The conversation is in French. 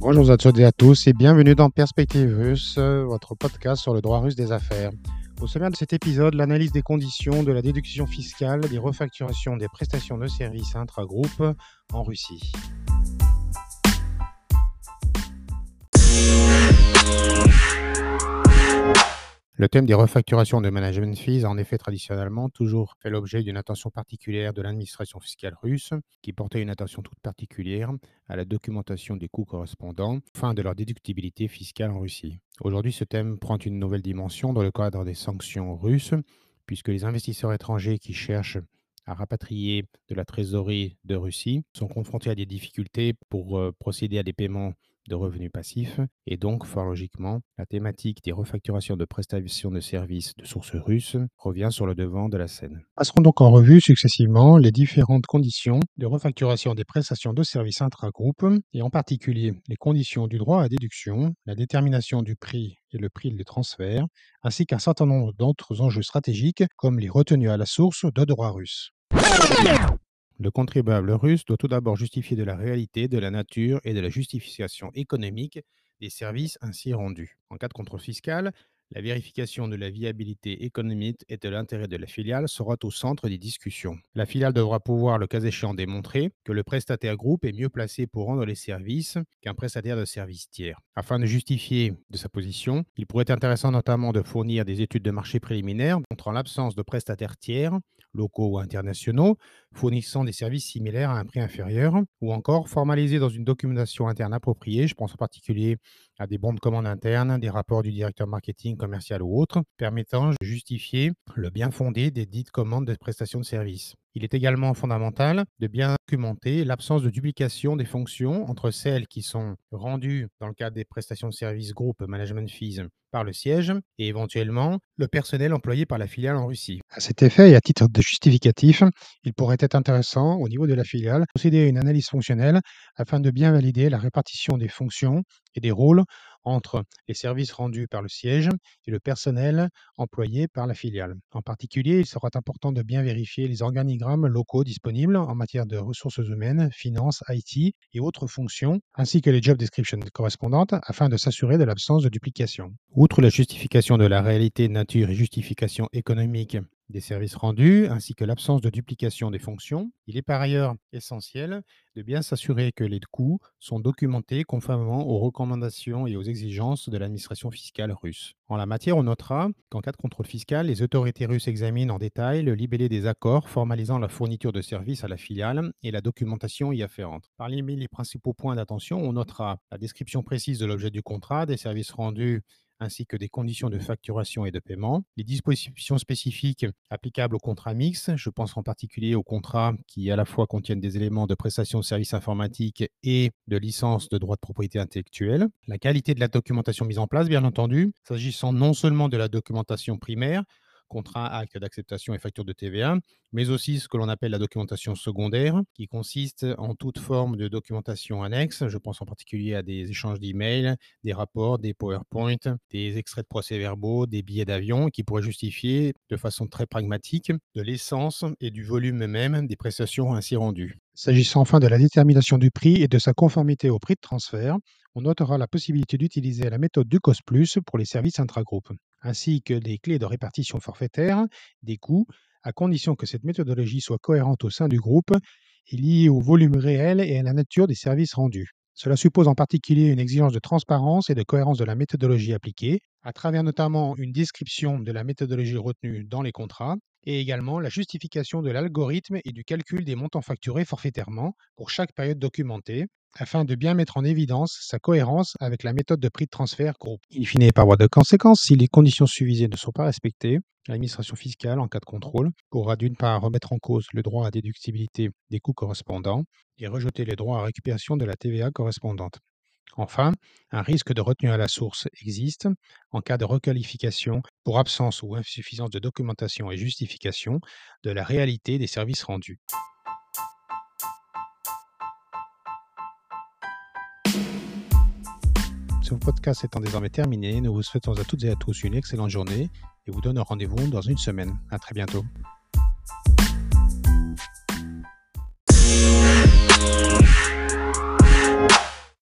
Bonjour à toutes et à tous et bienvenue dans Perspective Russe, euh, votre podcast sur le droit russe des affaires. Au sommaire de cet épisode, l'analyse des conditions de la déduction fiscale des refacturations des prestations de services intra-groupe en Russie. Le thème des refacturations de management fees a en effet traditionnellement toujours fait l'objet d'une attention particulière de l'administration fiscale russe, qui portait une attention toute particulière à la documentation des coûts correspondants, fin de leur déductibilité fiscale en Russie. Aujourd'hui, ce thème prend une nouvelle dimension dans le cadre des sanctions russes, puisque les investisseurs étrangers qui cherchent à rapatrier de la trésorerie de Russie sont confrontés à des difficultés pour euh, procéder à des paiements de revenus passifs et donc, fort logiquement, la thématique des refacturations de prestations de services de sources russes revient sur le devant de la scène. Passerons donc en revue successivement les différentes conditions de refacturation des prestations de services intra-groupe et en particulier les conditions du droit à déduction, la détermination du prix et le prix de transfert, ainsi qu'un certain nombre d'autres enjeux stratégiques comme les retenues à la source de droit russe. Le contribuable russe doit tout d'abord justifier de la réalité, de la nature et de la justification économique des services ainsi rendus. En cas de contrôle fiscal, la vérification de la viabilité économique et de l'intérêt de la filiale sera au centre des discussions. La filiale devra pouvoir, le cas échéant, démontrer que le prestataire groupe est mieux placé pour rendre les services qu'un prestataire de services tiers. Afin de justifier de sa position, il pourrait être intéressant notamment de fournir des études de marché préliminaires montrant l'absence de prestataires tiers, locaux ou internationaux, fournissant des services similaires à un prix inférieur, ou encore formaliser dans une documentation interne appropriée, je pense en particulier à des bons de commande internes, des rapports du directeur marketing commercial ou autres, permettant de justifier le bien fondé des dites commandes de prestations de services. Il est également fondamental de bien documenter l'absence de duplication des fonctions entre celles qui sont rendues dans le cadre des prestations de services groupe management fees par le siège et éventuellement le personnel employé par la filiale en Russie. À cet effet et à titre de justificatif, il pourrait être intéressant au niveau de la filiale de procéder à une analyse fonctionnelle afin de bien valider la répartition des fonctions et des rôles entre les services rendus par le siège et le personnel employé par la filiale. En particulier, il sera important de bien vérifier les organigrammes locaux disponibles en matière de ressources humaines, finances, IT et autres fonctions, ainsi que les job descriptions correspondantes afin de s'assurer de l'absence de duplication. Outre la justification de la réalité, nature et justification économique des services rendus, ainsi que l'absence de duplication des fonctions. Il est par ailleurs essentiel de bien s'assurer que les coûts sont documentés conformément aux recommandations et aux exigences de l'administration fiscale russe. En la matière, on notera qu'en cas de contrôle fiscal, les autorités russes examinent en détail le libellé des accords formalisant la fourniture de services à la filiale et la documentation y afférente. Parmi les principaux points d'attention, on notera la description précise de l'objet du contrat, des services rendus ainsi que des conditions de facturation et de paiement, les dispositions spécifiques applicables au contrat mixte, je pense en particulier aux contrats qui à la fois contiennent des éléments de prestation de services informatiques et de licence de droit de propriété intellectuelle, la qualité de la documentation mise en place, bien entendu, s'agissant non seulement de la documentation primaire, contrat, acte d'acceptation et facture de TVA, mais aussi ce que l'on appelle la documentation secondaire, qui consiste en toute forme de documentation annexe. Je pense en particulier à des échanges d'emails, des rapports, des PowerPoint, des extraits de procès-verbaux, des billets d'avion, qui pourraient justifier de façon très pragmatique de l'essence et du volume même des prestations ainsi rendues. S'agissant enfin de la détermination du prix et de sa conformité au prix de transfert, on notera la possibilité d'utiliser la méthode du cost plus pour les services intragroupes, ainsi que des clés de répartition forfaitaire des coûts, à condition que cette méthodologie soit cohérente au sein du groupe et liée au volume réel et à la nature des services rendus. Cela suppose en particulier une exigence de transparence et de cohérence de la méthodologie appliquée, à travers notamment une description de la méthodologie retenue dans les contrats, et également la justification de l'algorithme et du calcul des montants facturés forfaitairement pour chaque période documentée, afin de bien mettre en évidence sa cohérence avec la méthode de prix de transfert groupe. In fine, par voie de conséquence, si les conditions suivisées ne sont pas respectées, l'administration fiscale, en cas de contrôle, pourra d'une part remettre en cause le droit à déductibilité des coûts correspondants et rejeter les droits à récupération de la TVA correspondante. Enfin, un risque de retenue à la source existe en cas de requalification pour absence ou insuffisance de documentation et justification de la réalité des services rendus. Ce podcast étant désormais terminé, nous vous souhaitons à toutes et à tous une excellente journée et vous donne rendez-vous dans une semaine. À très bientôt.